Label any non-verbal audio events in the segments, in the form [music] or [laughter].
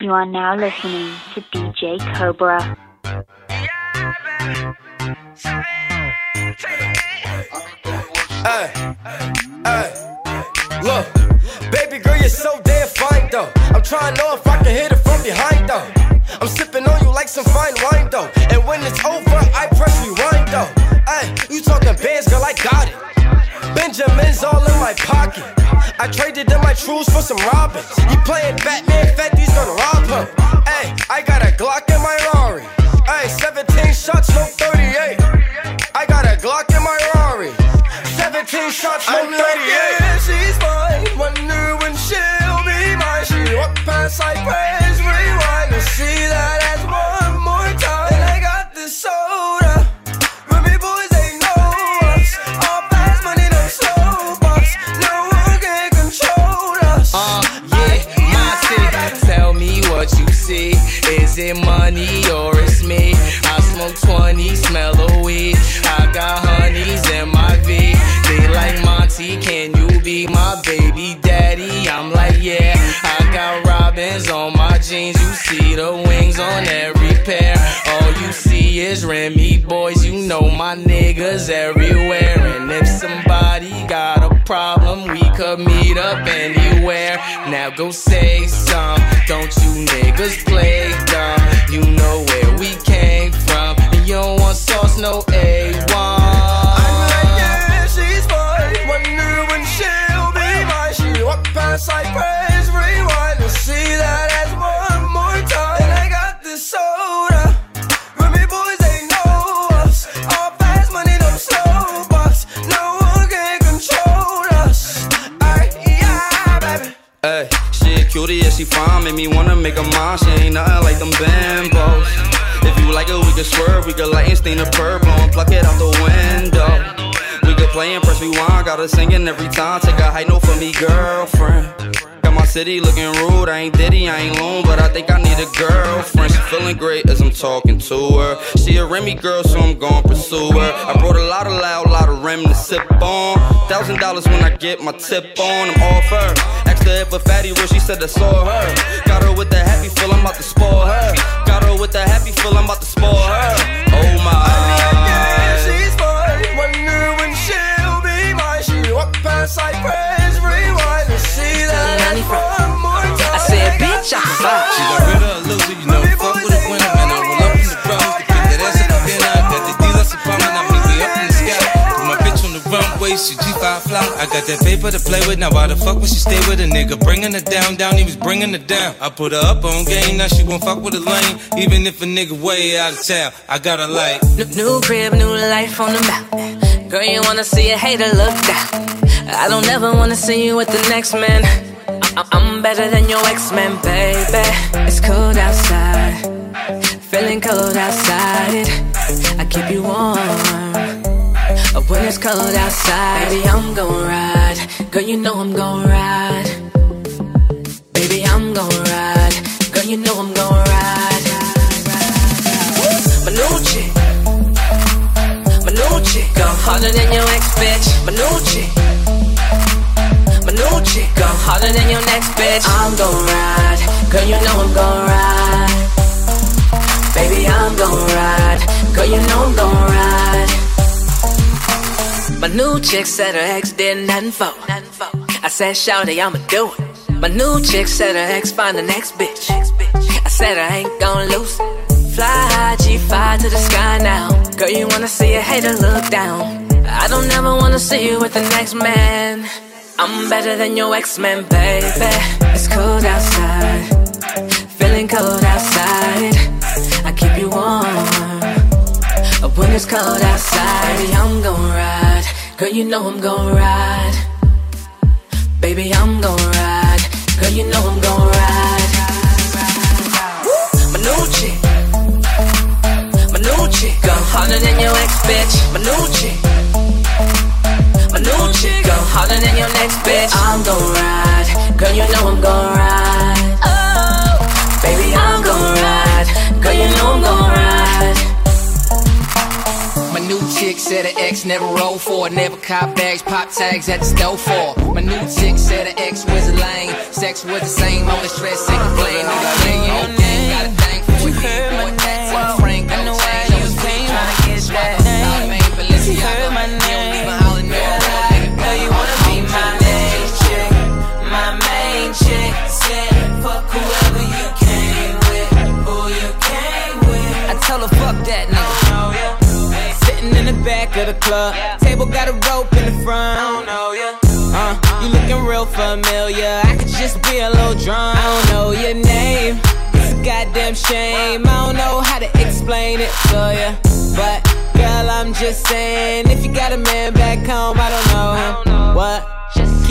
You are now listening to DJ Cobra. Hey, hey, look, baby girl, you're so damn fine though. I'm trying to know if I can hit it from behind though. I'm sipping on you like some fine wine though. And when it's over, I press rewind though. Hey, you talking bands, girl, I got it. Benjamin's all in my pocket. I traded in my trues for some robins. You playing Batman, Fetty's gonna rob him. Hey, I got a Glock in my Rari. Hey, 17 shots, no 38. I got a Glock in my Rari. 17 shots, no 38. yeah, she's mine. Wonder when she'll be mine. She walk past like praise, Is it money or it's me? I smoke 20, smell a weed. I got honeys in my V. They like Monty, can you be my baby daddy? I'm like, yeah. I got robins on my jeans. You see the wings on every pair. All you see is Remy Boyz. You know my niggas everywhere. And if somebody got a problem, we could meet up anywhere. Now go say some. Don't you niggas play dumb? You know where we came from. And you don't want sauce, no A1. I'm like, yeah, she's mine. Wonder when she'll be mine. She walk past like praise, rewind to see that she fine, make me wanna make a mine. She ain't nothing like them bimbos. If you like it, we can swerve, we can light and stain the purple and pluck it out the window. We could play and press rewind, got her singing every time. Take a high note for me, girlfriend. City looking rude, I ain't Diddy, I ain't loon, but I think I need a girlfriend. She feeling great as I'm talking to her. She a Remy girl, so I'm gon' pursue her. I brought a lot of loud, lot of Rem to sip on. Thousand dollars when I get my tip on, I'm off her. Asked her if a fatty real, she said I saw her. Got her with the happy feel, I'm about to spoil her. Got her with the happy feel, I'm about to spoil her. Oh my. She's mine. Wonder when she'll be mine. She walk past to see that ass one more time. I said, bitch, I can fly. She got rid of a loser, you know. Fuck with a winner, man. I roll up in the bronze to pick that ass up again. I got the dealers apartment, I mean, we up in the sky. Put my bitch on the runway, she G5 fly. I got that paper to play with, now why the fuck would she stay with a nigga? Bringing her down, down, he was bringing her down. I put her up on game, now she won't fuck with a lane. Even if a nigga way out of town, I got her like. New, crib, new life on the map. Girl, you wanna see a hater look down. I don't ever wanna see you with the next man. I'm better than your ex-man, baby. It's cold outside, feeling cold outside. I keep you warm. Uh, when it's cold outside, baby, I'm gon' ride. Girl, you know I'm gon' ride. Baby, I'm gon' ride. Girl, you know I'm gon' ride. New chick go harder than your ex bitch. My My new chick go harder than your next bitch. I'm gon' ride, girl you know I'm gon' ride. Baby I'm gon' ride, girl you know I'm gon' ride. My new chick said her ex did nothing for. I said shawty I'ma do it. My new chick said her ex find the next bitch. I said I ain't gon' lose it. Fly high, G5 to the sky now. Girl, you wanna see a hater look down. I don't ever wanna see you with the next man. I'm better than your ex-man, baby. It's cold outside, feeling cold outside. I keep you warm. When it's cold outside, baby, I'm gon' ride. Girl, you know I'm gon' ride. Baby, I'm gon' ride. Girl, you know I'm gon' ride. My new go harder than your ex bitch. My new chick. My new chick go harder than your next bitch. I'm gon' ride, girl. You know I'm gon' ride. Oh, baby, I'm gon' ride, girl. You know I'm gon' ride. My new chick said her ex never rolled for it, never cop bags, pop tags at the stove for. My new chick said her ex was a lame, sex was the same, only stress and complain. No playing club. Table got a rope in the front. I don't know ya. Uh, you looking real familiar. I could just be a little drunk. I don't know your name. It's a goddamn shame. I don't know how to explain it to ya. But girl, I'm just saying, if you got a man back home, I don't know What?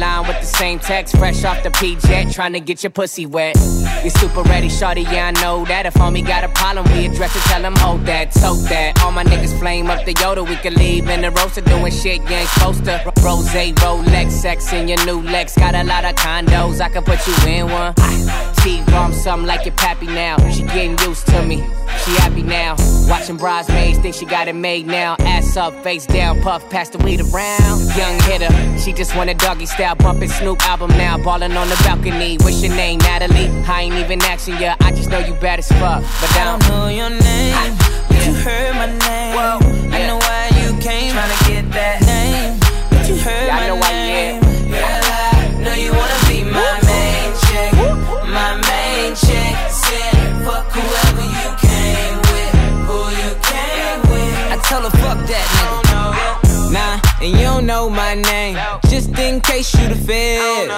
Line with the same text, fresh off the P-Jet, trying to get your pussy wet. You super ready, shorty, yeah, I know that. If homie got a problem, we address it, tell him hold that, tote that. All my niggas flame up the Yoda, we can leave in the roaster doing shit you ain't supposed to. Rose, Rolex, sex in your new Lex, got a lot of condos, I can put you in one. T-bomb something like your pappy now, she getting used to me. She happy now, watching bridesmaids, think she got it made now. Ass up, face down, puff, pass the weed around. Young hitter, she just want a doggy style, bumping Snoop album now, balling on the balcony. What's your name, Natalie? I ain't even asking ya, I just know you bad as fuck. But I don't know your name, but you heard my name. I know why you came, trying to get that name, but you heard Yeah, I my know why you name. Girl, I know you wanna be my main chick, my main chick. Said fuck whoever you came with, who you came with. I tell her fuck that nigga. Nah, and you don't know my name, just in case you the feds.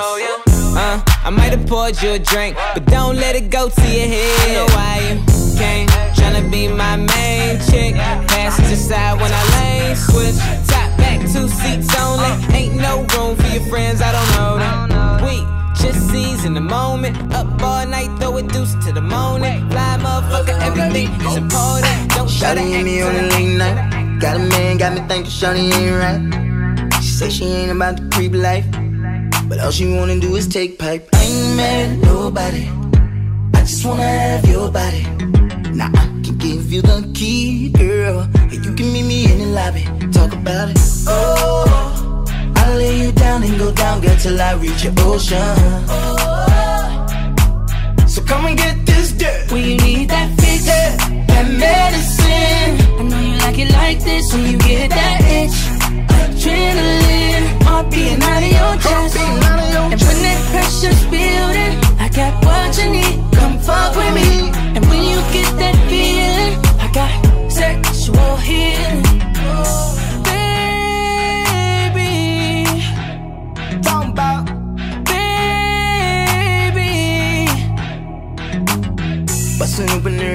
Uh, I might have poured you a drink, but don't let it go to your head. I know why you came, tryna be my main chick. Passenger side when I lane switch, top back two seats only. Ain't no room for your friends, I don't know them. We just seize in the moment, up all night, throw a deuce to the morning. Fly motherfucker, everything is important. Don't Shawty hit me on a late night. Got a man, got me thinking Shawty ain't right. She say she ain't about the creep life. But all she wanna do is take pipe. I ain't mad at nobody. I just wanna have your body. Now I can give you the key, girl. And you can meet me in the lobby. Talk about it. Oh, I'll lay you down and go down, girl, till I reach your ocean. Oh, So come and get this dirt. When you need that fix, that medicine. I know you like it like this when you get that itch. Adrenaline, heart beating out of your chest. And when that pressure's building, I got what you need. Come fuck with me. And when you get that feeling, I got sexual healing.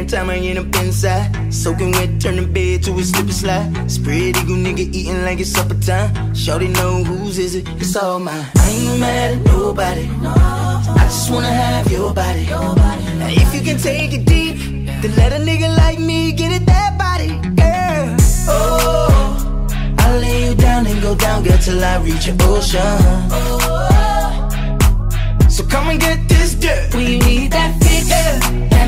Time I end up inside. Soaking wet, turn the bed to a slip slide. Spread eagle nigga eating like it's supper time. Shorty know whose is it, it's all mine. I ain't mad at nobody. I just wanna have your body. Now if you can take it deep, then let a nigga like me get it that body, girl. Oh, I'll lay you down and go down, girl, till I reach your ocean. So come and get this dirt. You need that fix,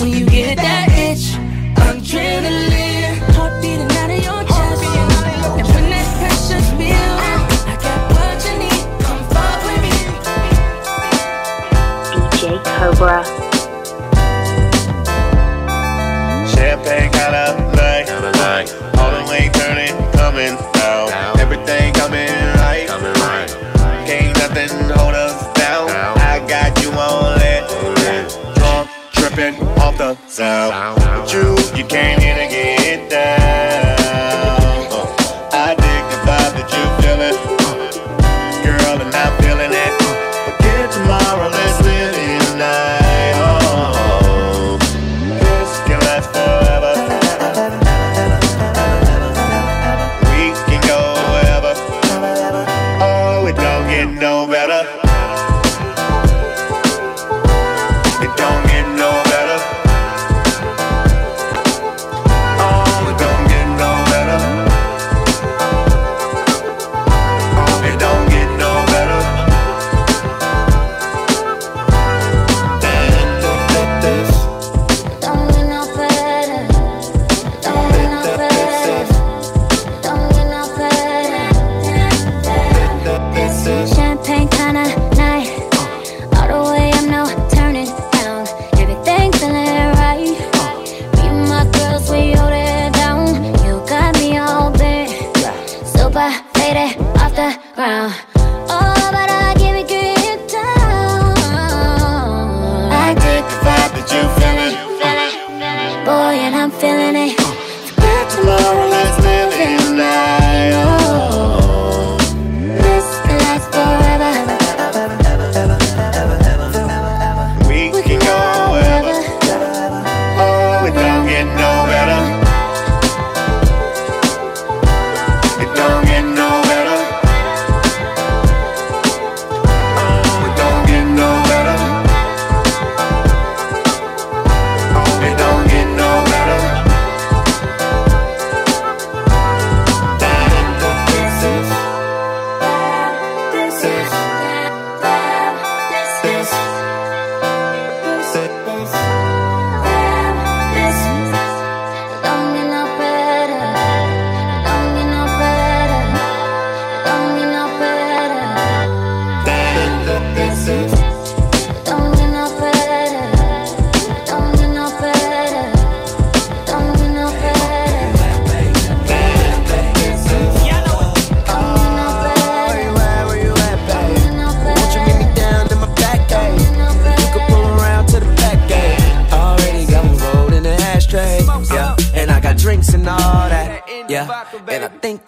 When you get that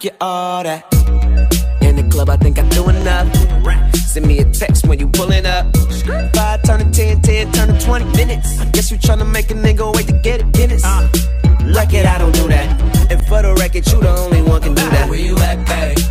you're all that. In the club, I think I do enough. Send me a text when you pulling up. Five turn to 10, 10 turn to 20 minutes. I Guess you tryna make a nigga wait to get it, Guinness. Uh. Like it, I don't do that. And for the record, you the only one can do that. Where you at, babe?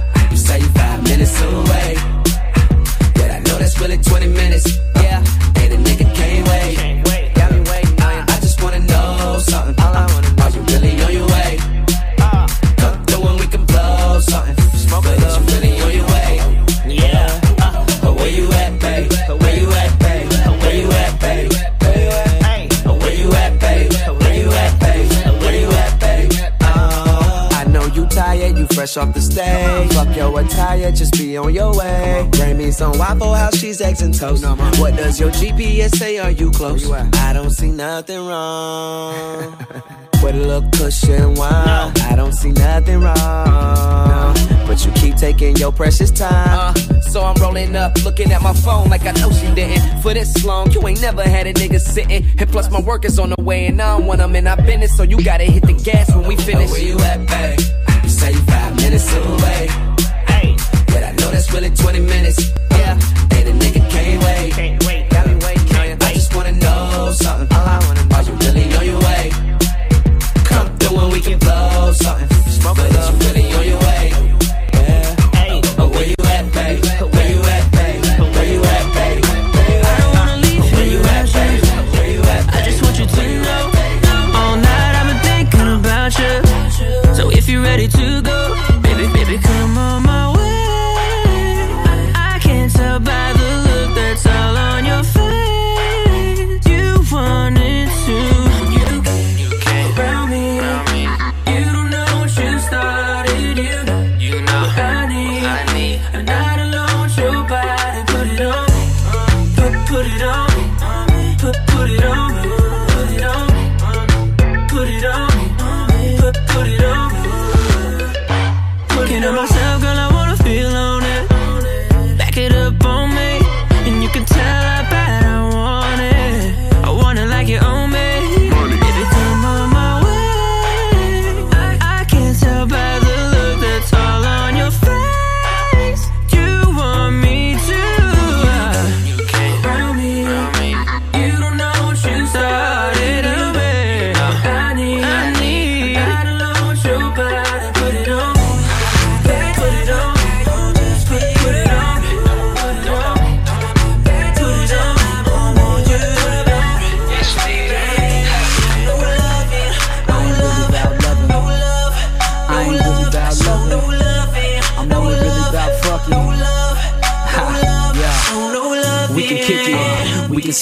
Off the stage. Fuck your attire, just be on your way. Bring me some Waffle House, she's eggs and toast. What does your GPS say? Are you close? I don't see nothing wrong. [laughs] With a little cushion wine, I don't see nothing wrong. But you keep taking your precious time. Uh, so I'm rolling up, looking at my phone like I know she didn't. For this long, you ain't never had a nigga sitting. And plus, my work is on the way, and I don't want them in our business. So you gotta hit the gas when we finish. Where you at, babe? You say you five minutes away. But I know that's really 20 minutes. Yeah,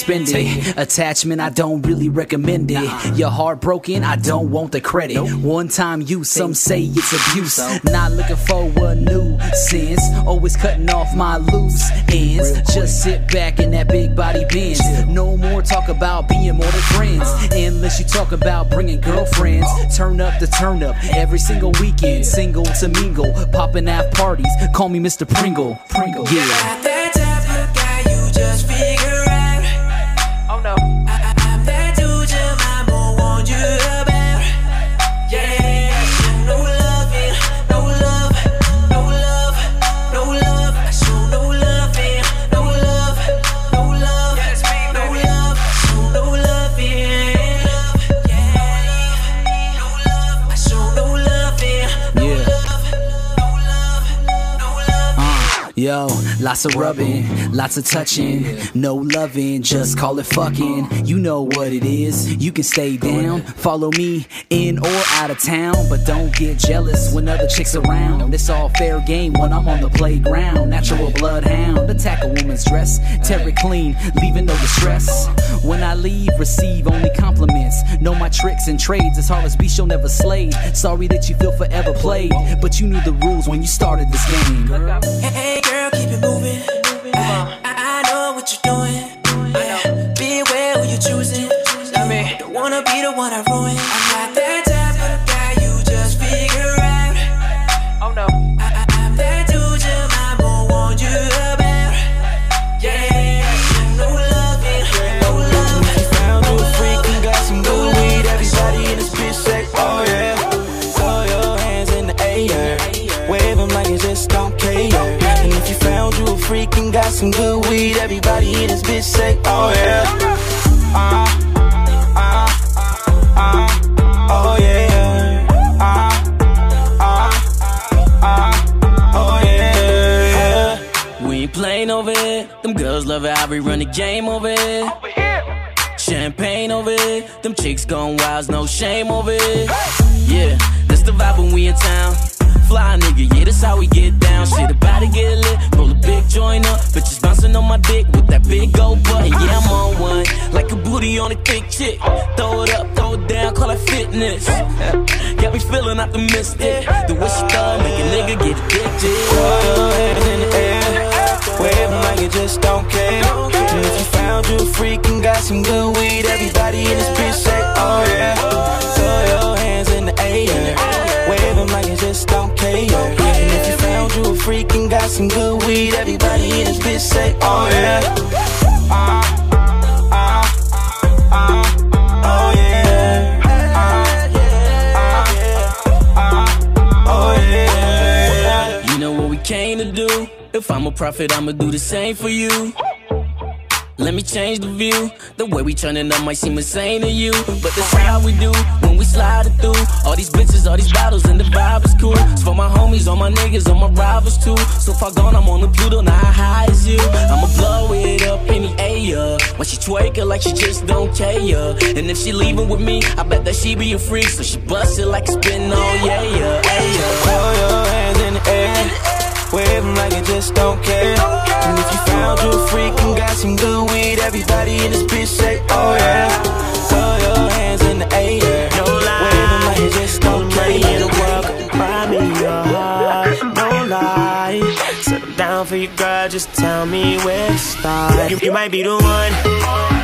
spend it. Attachment, I don't really recommend it. You're heartbroken, I don't want the credit. One time use, some say it's abuse. Not looking for a new sense. Always cutting off my loose ends. Just sit back in that big body bench. No more talk about being more than friends. Unless you talk about bringing girlfriends. Turn up the turn up every single weekend. Single to mingle, popping out parties. Call me Mr. Pringle. Pringle, yeah. Yo, lots of rubbing, lots of touching, no loving, just call it fucking. You know what it is. You can stay down, follow me in or out of town, but don't get jealous when other chicks around. It's all fair game when I'm on the playground. Natural bloodhound, attack a woman's dress, tear it clean, leaving no distress. When I leave, receive only compliments. Know my tricks and trades, as hard as beast you'll never slay. Sorry that you feel forever played, but you knew the rules when you started this game. Hey, girl, keep it moving. I, I know what you're doing. Yeah. Beware who you're choosing. Don't wanna be the one I some good weed, everybody in this bitch say, oh yeah. Oh yeah. Uh, uh, uh, oh yeah. We ain't playing over here. Them girls love it how we run the game over here. Champagne over here. Them chicks going wild, no shame over here. Yeah, that's the vibe when we in town. Fly nigga, yeah, that's how we get down. Shit about to get lit. Roll a big joint up. Bitches bouncing on my dick with that big gold button. Yeah, I'm on one. Like a booty on a thick chick. Throw it up, throw it down, call it fitness. Got me feeling optimistic. The way she throw, make a nigga get addicted. Throw your hands in the air. Wave like you just don't care. And if you found you a freak and got some good weed, everybody in this bitch say, oh yeah. Throw your 'em like you just don't care. And if you found you a freak and got some good weed, everybody in this bitch say, oh yeah. Uh, uh, oh yeah. Yeah. You know what we came to do? If I'm a prophet, I'ma do the same for you. Let me change the view. The way we turning up might seem insane to you. But that's how we do when we slide it through. All these bitches, all these bottles, and the vibe is cool. It's for my homies, all my niggas, all my rivals too. So far gone, I'm on the Pluto, now how high is you? I'ma blow it up in the air. When she twerk it like she just don't care. And if she leaving with me, I bet that she be a freak. So she bust it like spin on, yeah, yeah, yeah. Throw your hands in the air. Wave like you just don't care. And if you found you everybody in this bitch say, oh yeah. Throw your hands in the air. No lie. Wave 'em like you just don't care. in the world could buy me your heart. No lie. Settle down for your girl, just tell me where to start. You, you might be the one.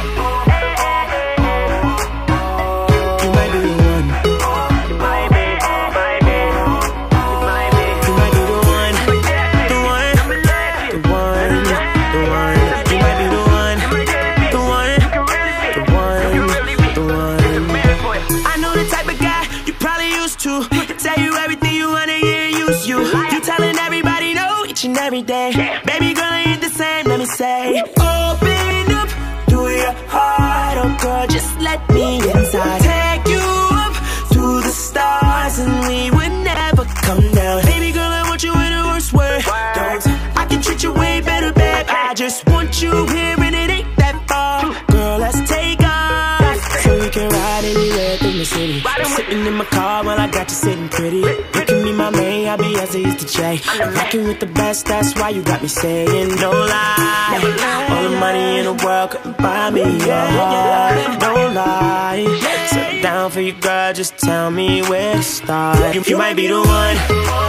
Pretty. You can be my main, I'll be as easy to J. Rocking with the best, that's why you got me saying no lie. All the money in the world couldn't buy me your. Don't lie. Settle down for your girl, just tell me where to start. You might be the one.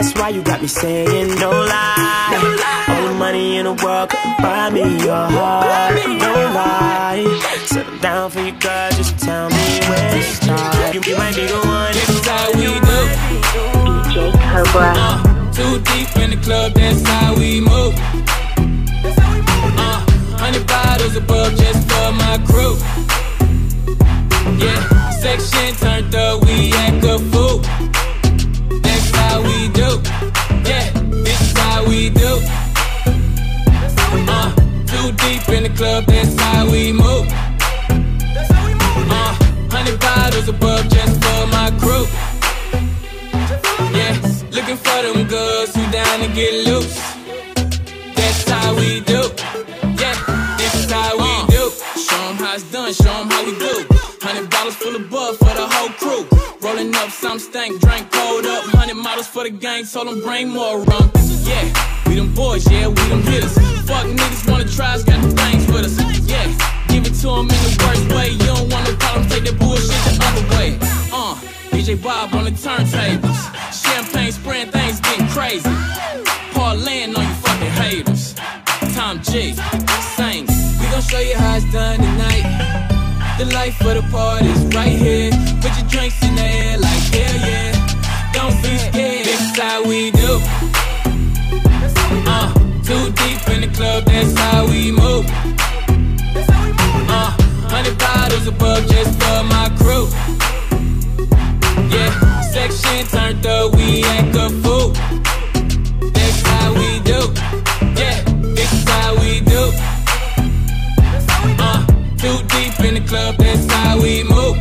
That's why you got me saying no lie. All the money in the world couldn't buy me your heart. No lie. Settle down for your girl, just tell me where to start. You, you might be the one. This is how we do. DJ Cobra. Uh, too deep in the club, that's how we move. Uh, hundred bottles above just for my crew. Yeah, section turned up, we act a fool. Deep in the club, that's how we move. Uh, hundred bottles above just for my crew. Yeah, looking for them girls who down to get loose. That's how we do. Yeah, this is how we do. Show 'em how it's done, show 'em how we do. Hundred bottles full of bud for the whole crew. Rolling up some stank, drink cold up. Hundred models for the gang, so them bring more rum. Yeah, we them boys, yeah, we them hitters. Fuck niggas wanna try, us, got the things with us. Yeah, give it to 'em in the worst way. You don't want no problems, take that bullshit the other way. Uh, DJ Bob on the turntables. Champagne spraying, things getting crazy. Parlaying on you fucking haters. Tom G, sing. We gon' show you how it's done tonight. The life of the party's right here. Put your drinks in the air like hell yeah. Don't be scared. This is how we do. Uh, too deep in the club, that's how we move. Uh, hundred bottles above just for my crew. Yeah, section turned up, we act a fool. In the club, that's how we move.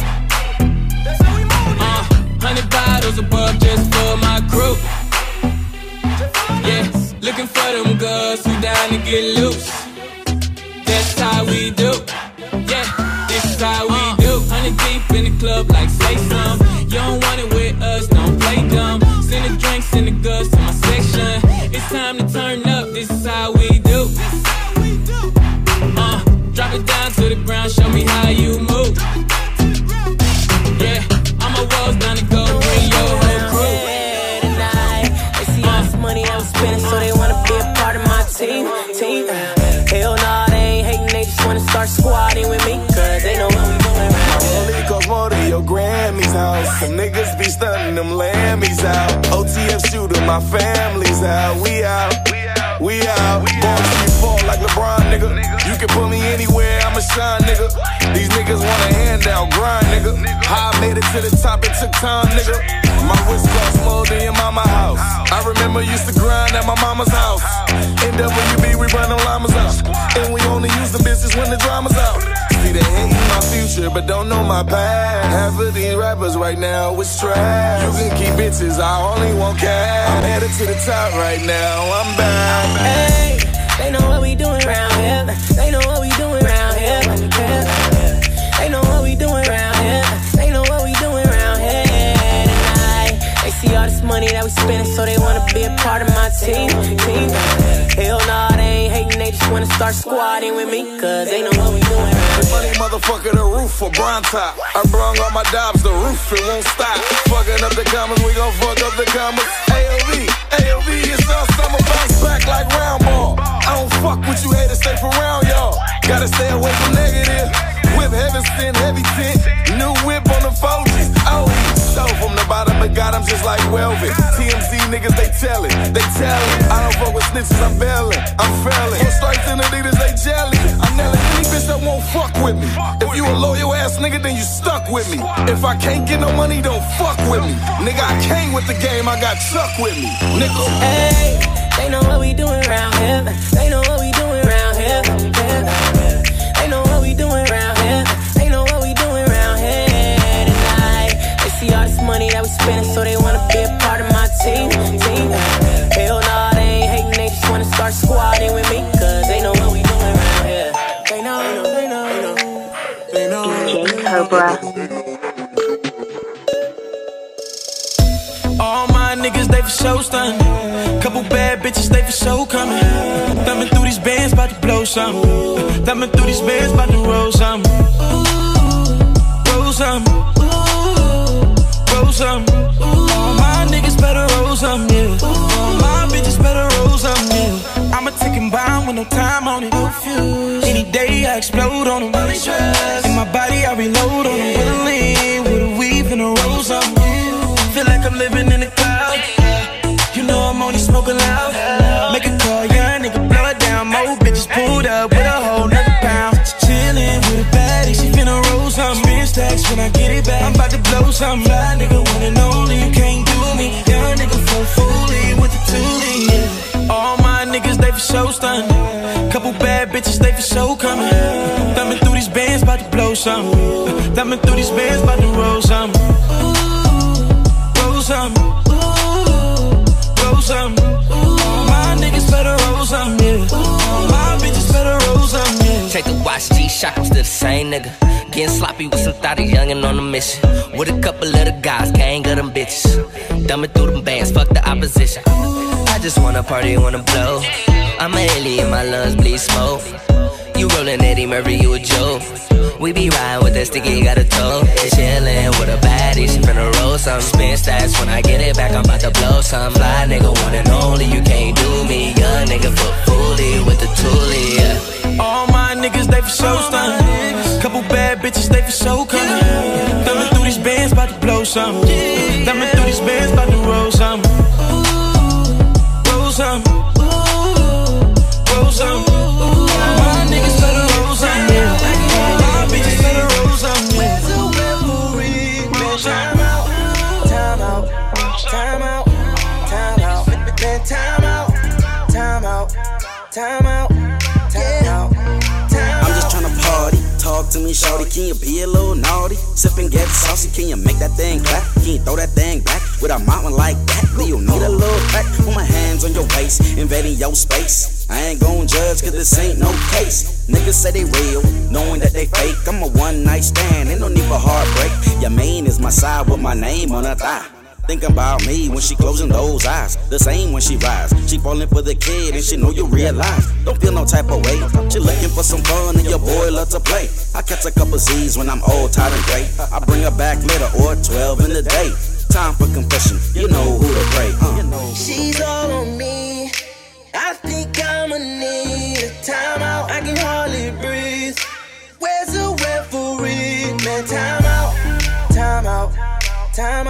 Uh, hundred bottles above just for my crew. Yeah, looking for them girls who down to get loose. That's how we do. Yeah, this is how we do. Hundred deep in the club, like say some. You don't want it with us, don't play dumb. Send the drinks and the goods to my section. It's time to turn up. This is how we to the ground, show me how you move. Yeah, all my walls down to go, bring your whole crew. tonight. They see all this money I'm spending, so they wanna be a part of my team. Team. Hell nah, they ain't hating, they just wanna start squatting with me, cause they know what we doing around here. Only cost more than your Grammy's house. Some niggas be stunning them Lambys out. OTF shooter, my family's out. We out, we out. Going to you fall like LeBron, nigga. You can put me anywhere, I'ma shine, nigga. These niggas want a handout, grind, nigga. How I made it to the top, it took time, nigga. My wrist cost more than your mama house. I remember used to grind at my mama's house. NWB, we run them llamas out. And we only use the business when the drama's out. See, they hating my future, but don't know my past. Half of these rappers right now is trash. You can keep bitches, I only want cash. I'm headed to the top right now, I'm back. Spending, so they wanna be a part of my team. Team. Hell nah, they ain't hating, they just wanna start squatting with me, cause they know what we doing. Money motherfucker, the roof for brown top. I brung all my dobs, the roof, it won't stop. Fucking up the commas, we gon' fuck up the commas. AOV, AOV, it's all summer bounce back like round ball. I don't fuck with you haters, stay for round, y'all. Gotta stay away from negative. Whip heaven sent, heavy tint. New whip on the 4Gs. Oh, like velvet. TMZ niggas, they tell it, they tell it. I don't fuck with snitches, I'm bailing, I'm failing. Four stripes and Adidas, they jelly. I'm nailing any bitch that won't fuck with me. If you a loyal ass nigga, then you stuck with me. If I can't get no money, don't fuck with me. Nigga, I came with the game, I got Chuck with me. Nigga. Hey, they know what we doing around here. They know what we this money that we spending, so they wanna be a part of my team. Team. Hell nah, they ain't hating, they just wanna start squatting with me, cause they know what we doing around here. They know, they know, they know. They know. DJ Cobra. All my niggas, they for show stunning. Couple bad bitches, they for show coming. Thumbing through these bands, about to blow some. Thumbing through these bands, about to roll some. Roll some. Roll some. All my niggas better roll some, yeah. All my bitches better roll some, yeah. I'm a ticking bomb with no time on it. Any day I explode on them. In my body, I reload on them. Willingly, blow some. Fly nigga, one and only. You can't do me. Young nigga, full fully with the toolie. All my niggas, they for show stunning. Couple bad bitches, they for show coming. Thumbing through these bands, about to blow some. Thumbing through these bands, about to roll some. Roll some. Roll some. All my niggas better roll some, yeah. All my bitches better roll some, yeah. Take the watch, G shock, I'm still the same nigga. Getting sloppy with some thotty youngin' on a mission. With a couple of the guys, gang of them bitches. Dumbing through them bands, fuck the opposition. I just wanna party, wanna blow. I'm a alien, my lungs bleed smoke. You rollin' Eddie Murphy, you a joke. We be riding with that sticky, got a toe. Chillin' with a baddie, she finna roll some. Spin stats when I get it back, I'm about to blow some. Fly nigga, one and only, you can't do me. Young nigga, foot fully with the toolie, yeah. All my niggas, they for show stunning. Couple bad bitches, they for show coming. Thumbing through these bands, about to blow some. Thumbing through these bands, about to roll some. Roll some. Shorty. Can you be a little naughty? Sippin' get saucy. Can you make that thing clap? Can you throw that thing back with a mountain like that? Do you need a little crack? Put my hands on your waist, invading your space. I ain't gon' judge, cause this ain't no case. Niggas say they real, knowing that they fake. I'm a one night stand, ain't no need for heartbreak. Your main is my side with my name on a thigh. Thinking about me when she closing those eyes. The same when she rise. She falling for the kid and she know you realize. Don't feel no type of way. She looking for some fun and your boy love to play. I catch a couple Z's when I'm old, tired and gray. I bring her back later or 12 in the day. Time for confession. You know who to pray. Uh. She's all on me. I think I'ma need a timeout. I can hardly breathe. Where's the referee? Man, time out, time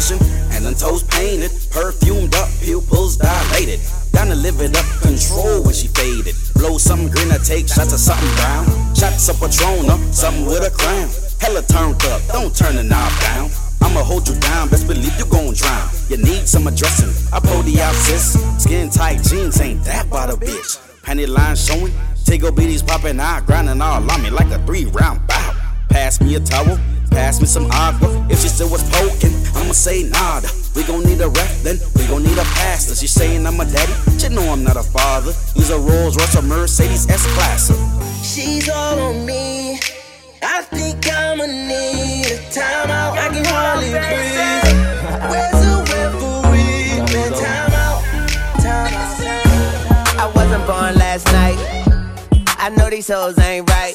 ambition, and then toes painted, perfumed up, pupils dilated. Down to live it up, control when she faded. Blow something green, I take shots of something brown. Shots of Patron, up, something with a crown. Hella turned up, don't turn the knob down. I'ma hold you down, best believe you gon' drown. You need some addressing, I pull the out sis. Skin tight jeans ain't that about a bitch. Panty line showing, Tigo BD's popping out, grinding all on me like a three round bout. Pass me a towel, pass me some agua. If she still was poking, I'ma say nada. We gon' need a ref, then we gon' need a pastor. She saying I'm a daddy, she know I'm not a father. Use a Rolls Royce or Mercedes S Class. She's all on me. I think I'ma need a timeout. I can hardly breathe. Where's the referee? Man, timeout, timeout. I wasn't born last night. I know these hoes ain't right.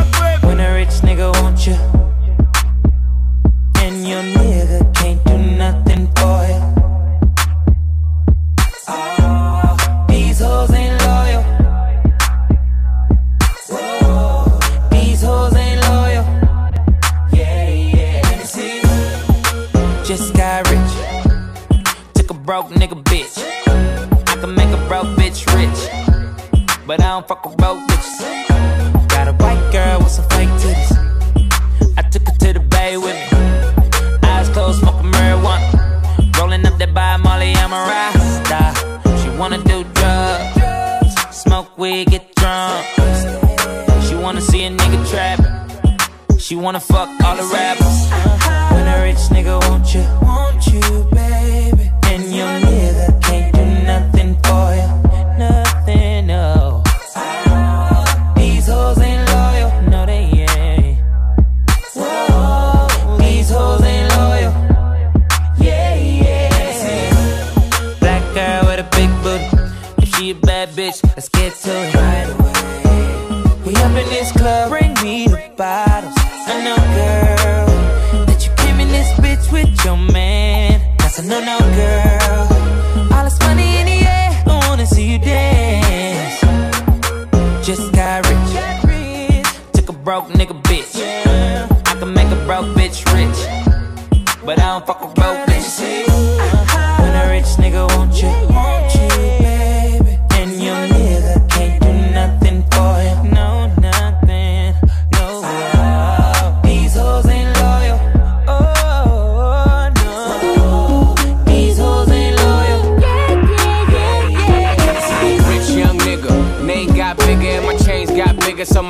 Get to right away. We up in this club, bring me the bottles. I know, girl, that you came in this bitch with your man. That's a no, no, girl.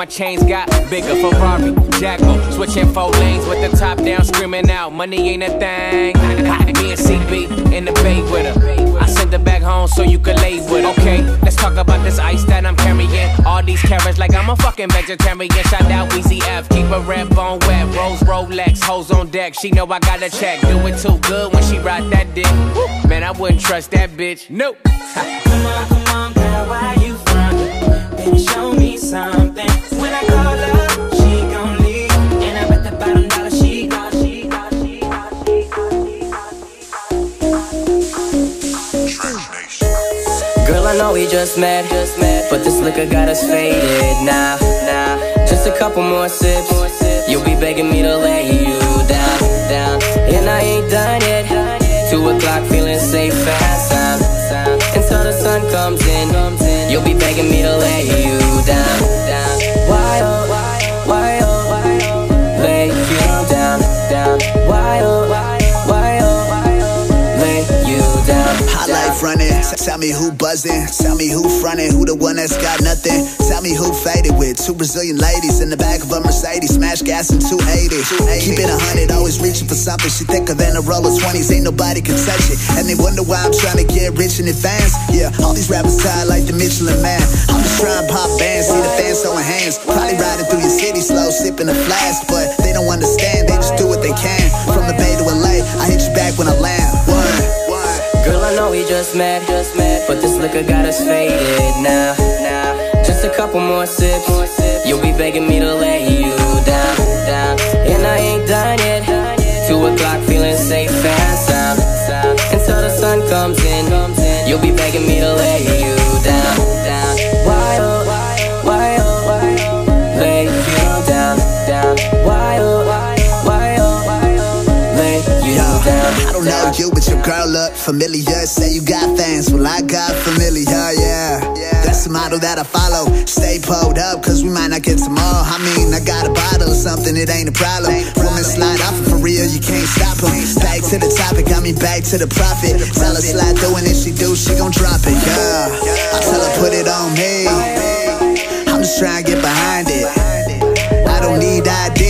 My chains got bigger. Ferrari, Jacko, switching four lanes with the top down, screaming out, money ain't a thing. Me and CB in the bay with her. I sent her back home so you could lay with her. Okay, let's talk about this ice that I'm carrying. All these carrots like I'm a fucking vegetarian. Shout out Weezy F, keep a red bone wet. Rose Rolex, hoes on deck. She know I got a check. Do it too good when she ride that dick. Man, I wouldn't trust that bitch. Nope. [laughs] Come on, come on, girl, why you Girl, I know we just met, just met, but this liquor got us faded now, now. Just a couple more sips, you'll be begging me to lay you down, down. And I ain't done yet. Two o'clock, feeling safe and sun comes in, you'll be begging me to let you down, Tell me who buzzing. Tell me who frontin', Who the one that's got nothing. Tell me who faded with two Brazilian ladies in the back of a Mercedes. Smash gas in 280. Keep it a hundred. Always reaching for something. She thicker than a roll of 20s. Ain't nobody can touch it. And they wonder why I'm trying to get rich in advance. Yeah, all these rappers tired like the Michelin man. I'm just trying to pop bands. See the fans throwing hands. Probably riding through your city slow, sipping a flask. But they don't understand. They just do what they can. From the Bay to LA. I hit you back when I land. Girl, I know we just met, just met, but this liquor got us faded now, now. Just a couple more sips, you'll be begging me to lay you down, down. And I ain't done yet. Two o'clock, feeling safe and sound, sound. Until the sun comes in, you'll be begging me don't know you, but your girl look familiar. Say you got fans, well I got familiar, yeah. That's the model that I follow. Stay pulled up, cause we might not get tomorrow. I mean, I got a bottle of something, it ain't a problem. Woman slide off and for real, you can't stop them. Back to the topic, I mean back to the profit. Tell her slide through and if she do, she gon' drop it, yeah. I tell her put it on me. I'm just trying to get behind it. I don't need ID.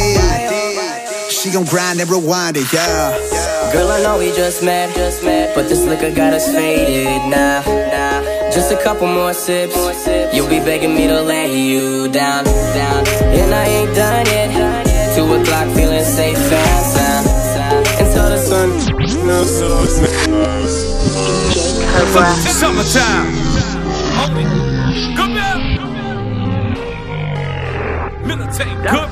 She gon' grind and rewind it, yeah. Girl, I know we just met, just met, but this liquor got us faded now, now. Just a couple more sips, you'll be begging me to lay you down, down. And I ain't done yet. Two o'clock, feeling safe and sound, sound. Until the sun, no. Summertime. Come here. Militate. Good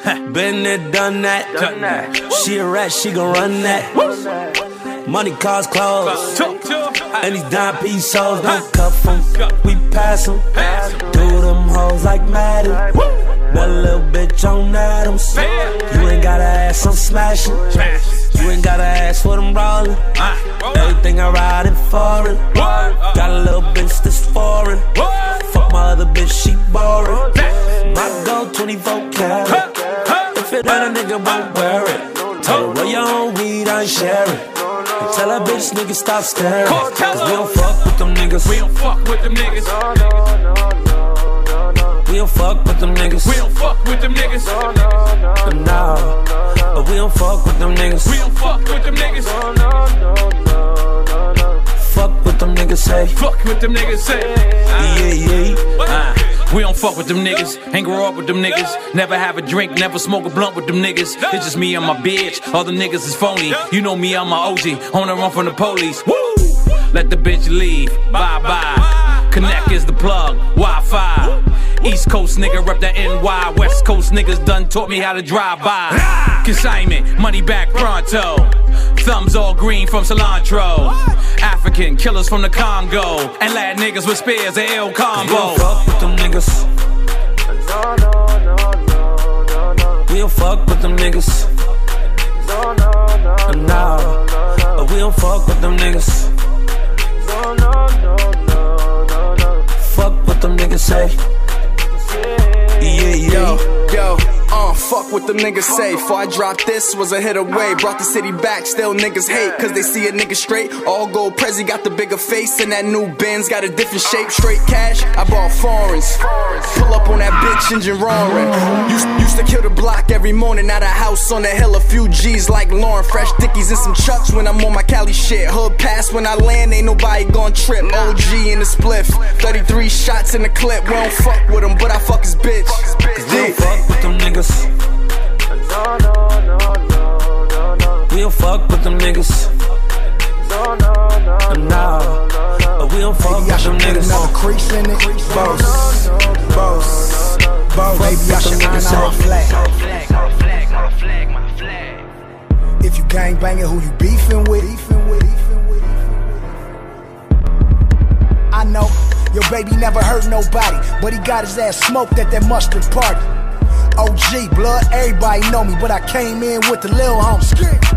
[laughs] Been there, done that. Done that. She a rat, she gon' run that. Money, cars, clothes. And these dime piece souls don't cuff 'em. We pass 'em. Do them hoes like Madden. That little bitch on Adams. You ain't gotta ask, I'm smashing. You ain't gotta ask what I'm rolling. Everything I ride in foreign. Got a little bitch that's foreign. Fuck my other bitch, she boring. My gold 24 karat. Nigga, won't wear it. Tell her, roll your own weed, I ain't sharing. And tell that bitch nigga stop staring. Cause we don't fuck with them niggas. We don't fuck with them niggas. We don't fuck with them niggas. We don't fuck with them niggas. No, but we don't fuck with them niggas. We don't fuck with them niggas. Fuck with them niggas say. Fuck with them niggas say. Yeah, yeah. Uh, we don't fuck with them niggas, ain't grow up with them niggas. Never have a drink, never smoke a blunt with them niggas. It's just me and my bitch, the niggas is phony. You know me, I'm my OG, on the run from the police. Woo! Let the bitch leave, bye bye. Connect is the plug, Wi Fi. East Coast nigga rep the NY. West Coast niggas done taught me how to drive by. Consignment, money back pronto. Thumbs all green from cilantro. African killers from the Congo. And lad niggas with spears, a ill We don't fuck with them niggas. We don't fuck with them niggas. No, but we don't fuck with them niggas. Fuck what them niggas say. Yo, yo, uh, fuck what them niggas say. Before I drop this, was a hit away. Brought the city back, still niggas hate. Cause they see a nigga straight. All gold Prezi got the bigger face, and that new Benz got a different shape. Straight cash, I bought foreigns. Pull up on that bitch, engine roaring. Used, used to kill the block every morning. At a house on the hill, a few G's like Lauren. Fresh dickies and some chucks when I'm on my Cali shit. Hood pass when I land, ain't nobody gon' trip. OG in the spliff. 33 shots in the clip. We don't fuck with him, but I fuck his bitch. We don't fuck with them niggas. We don't fuck with them niggas. No, no, no, no, no. but we don't fuck with them niggas. Another crease in it. Boss, boss, boss. Baby, I should out my flag. If you gang banging, who you beefing with? I know your baby never hurt nobody, but he got his ass smoked at that mustard party. OG, blood, everybody know me, but I came in with the lil homies.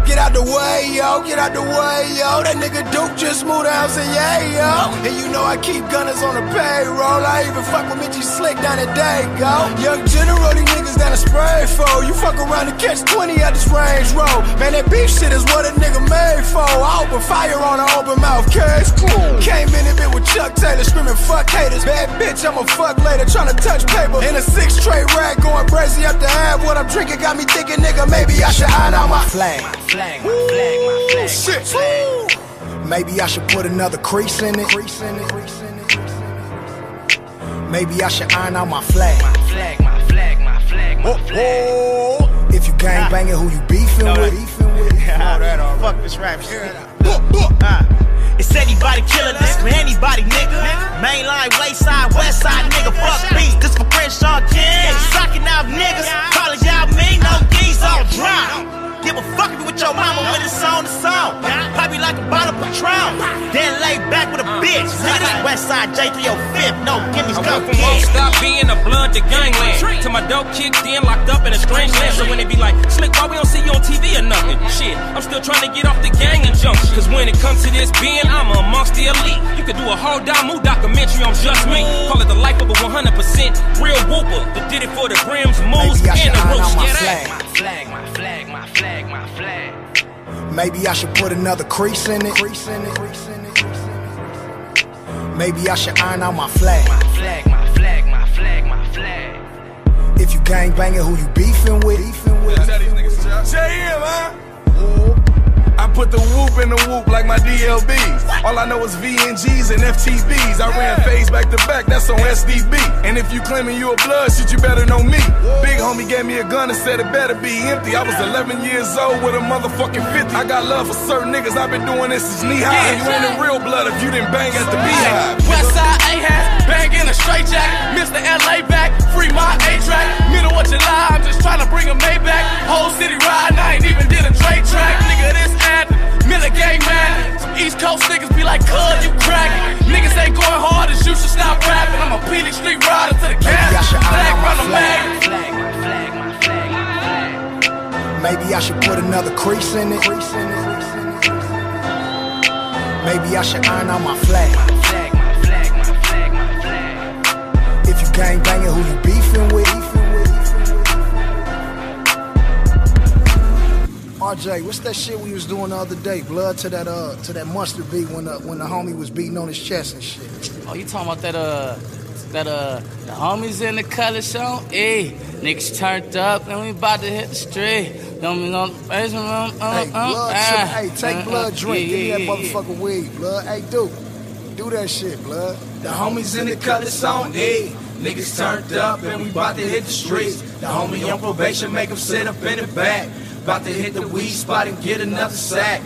Get out the way, yo, get out the way, yo. That nigga Duke just moved out, say yeah, yo. And you know I keep gunners on the payroll. I even fuck with Mitchy Slick down at Dago. Young General, these niggas down the spray for. You fuck around and catch 20 at this range road. Man, that beef shit is what a nigga made for. I open fire on an open mouth case. Cool. Came in a bit with Chuck Taylor screaming fuck haters. Bad bitch, I'm a fuck later, trying to touch paper. In a six tray rack going crazy up the half. What I'm drinking got me thinking, nigga, maybe I should iron out my flag. Flag, my flag, my flag, Shit. Maybe I should put another crease in it. Maybe I should iron out my flag. flag, my flag, my flag, my flag. If you gang banging, who you beefing Know with? [laughs] Fuck this rap shit. Uh, It's anybody killer, this for anybody, nigga. Mainline, wayside, west side, nigga. Fuck beats, this for Crenshaw King. Socking out niggas, college out me, no D's all drop. Give a fuck if you with your mama when it's on the song. Pop you like a bottle of Patron. Then lay back with a bitch. Nigga, this west side J305. No, give me I stuff. went from won't stop being a blood to gangland. To my dope kicked in, locked up in a strange land. So when they be like, Slick, why we don't see you on TV or nothing? Shit, I'm still trying to get off the gang injunction. Cause when it comes to this being, I'm amongst the elite. You could do a whole Damu documentary on just me. Call it the life of a 100% real whooper that did it for the brims, moves, and the iron roots. out my Get flag. at Flag, my flag, my flag, my flag. Maybe I should put another crease in it. Maybe I should iron out my flag. Flag, my flag, my flag, my flag. If you gang banging, who you beefing with? JM, huh? I put the whoop in the whoop like my DLBs. All I know is VNGs and FTBs. I ran phase back to back, that's on SDB. And if you claiming you a blood shit, you better know me. Big homie gave me a gun and said it better be empty. I was 11 years old with a motherfucking 50. I got love for certain niggas, I've been doing this since knee high. You ain't in real blood if you didn't bang at the beehive. Westside A-hat, bang in a straight jack. Mr. LA back, free my A-track. Middle of July, I'm just trying to bring a Maybach. Whole city riding, I ain't even did a trade track. Nigga, this ad, Miller gang man. Some East Coast niggas be like, cuz you crack. Niggas ain't going hard as you should stop rapping. I'm a street rider to the gas. Flag run the mag. Maybe I should put another crease in it. Maybe I should iron out my flag. If you gang banging, who you beefing with? RJ, what's that shit we was doing the other day? Blood to that uh to that mustard beat when the when the homie was beating on his chest and shit. Oh, you talking about that uh that uh the homies in the color show? Hey, niggas turned up and we about to hit the street. Don't be no basement. Um, um, Hey, um, blood, ah. hey, take Uh, blood uh, drink. yeah, Give me that motherfucking weed, blood. Hey, do, do that shit, blood. The homies in the colors on E. Niggas turned up and we bout to hit the streets. The homie on probation make him sit up in the back. About to hit the weed spot and get another sack.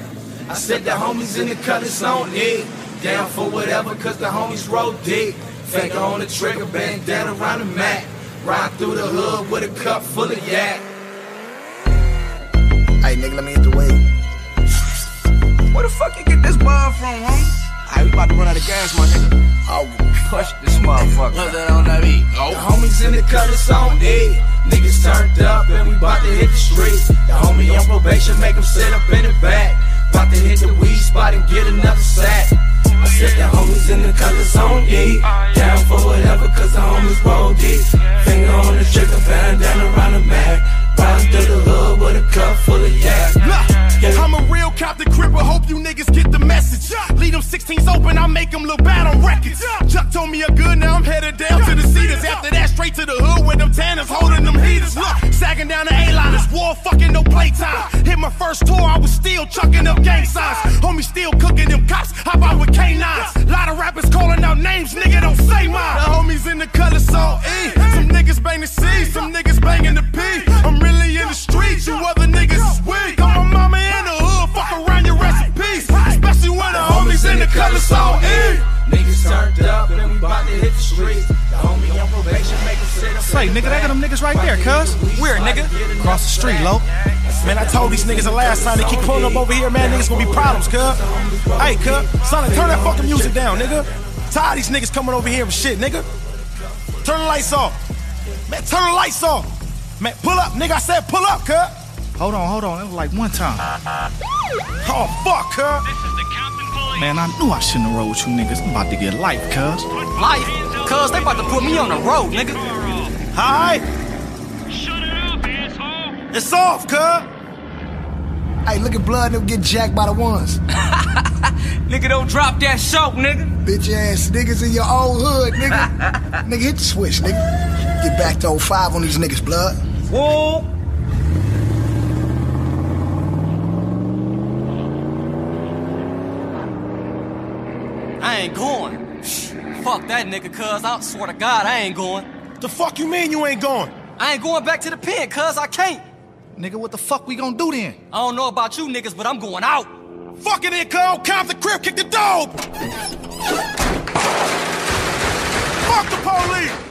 I said the homies in the colors on E. Down for whatever cause the homies roll deep. Finger on the trigger, bandana around the mat. Ride through the hood with a cup full of yak. Hey, nigga, let me hit the weed. Where the fuck you get this bomb from, homie? Hey, we about to run out of gas, my nigga. Oh, push this motherfucker. What's that on that beat? The homies in the colors on E. Niggas turned up and we bout to hit the streets. The homie on probation make him sit up in the back. Bout to hit the weed spot and get another sack. I said the homies in the colors on E. Down for whatever cause the homies roll deep. Finger on the trigger, bandana around the mag. Riding through the hood with a cup full of yak. I'm a real cop Compton Cripper, hope you niggas get the message. Leave them 16s open, I make them look bad on records. Chuck told me a good, now I'm headed down to the cedars. After that, straight to the hood where them tanners holding them heaters. Look, sagging down the A-liners, war fucking no playtime. Hit my first tour, I was still chucking up gang signs. Homie still cooking them cops, hop out with K9s. Lot of rappers calling out names, nigga, don't say mine. The homies in the color so E. Some niggas bang the C, some niggas banging the P. I'm really in the streets, you other niggas is weak. The color so E. Niggas turned up and we bout to hit the streets. The homie on probation make him sit up Say, nigga, they got them niggas right there, cuz. Where, nigga? Across the street, low. Man, I told these niggas the last time they keep pulling up over here, man, niggas gonna be problems, cuz. Hey, cuz, son, turn that fucking music down, nigga. Tired of these niggas coming over here with shit, nigga. Turn the lights off. Man, turn the lights off. Man, pull up, nigga. I said pull up, cuz. Hold on, hold on. It was like one time. Oh, fuck, cuz. Man, I knew I shouldn't have rolled with you niggas. I'm about to get life, cuz. Life? Cuz they about to put me on the road, nigga. Hi. Shut it up, asshole. It's off, cuz. Hey, look at blood, they'll get jacked by the ones. [laughs] Nigga, don't drop that soap, nigga. Bitch ass niggas in your old hood, nigga. [laughs] nigga, hit the switch, nigga. Get back to 05 on these niggas, blood. Whoa. Ain't going. Fuck that nigga, cuz. I swear to God, I ain't going. The fuck you mean you ain't going? I ain't going back to the pen, cuz I can't. Nigga, what the fuck we gonna do then? I don't know about you niggas, but I'm going out. Fuck it in, cuz. Count the crib, kick the dog. Fuck the police.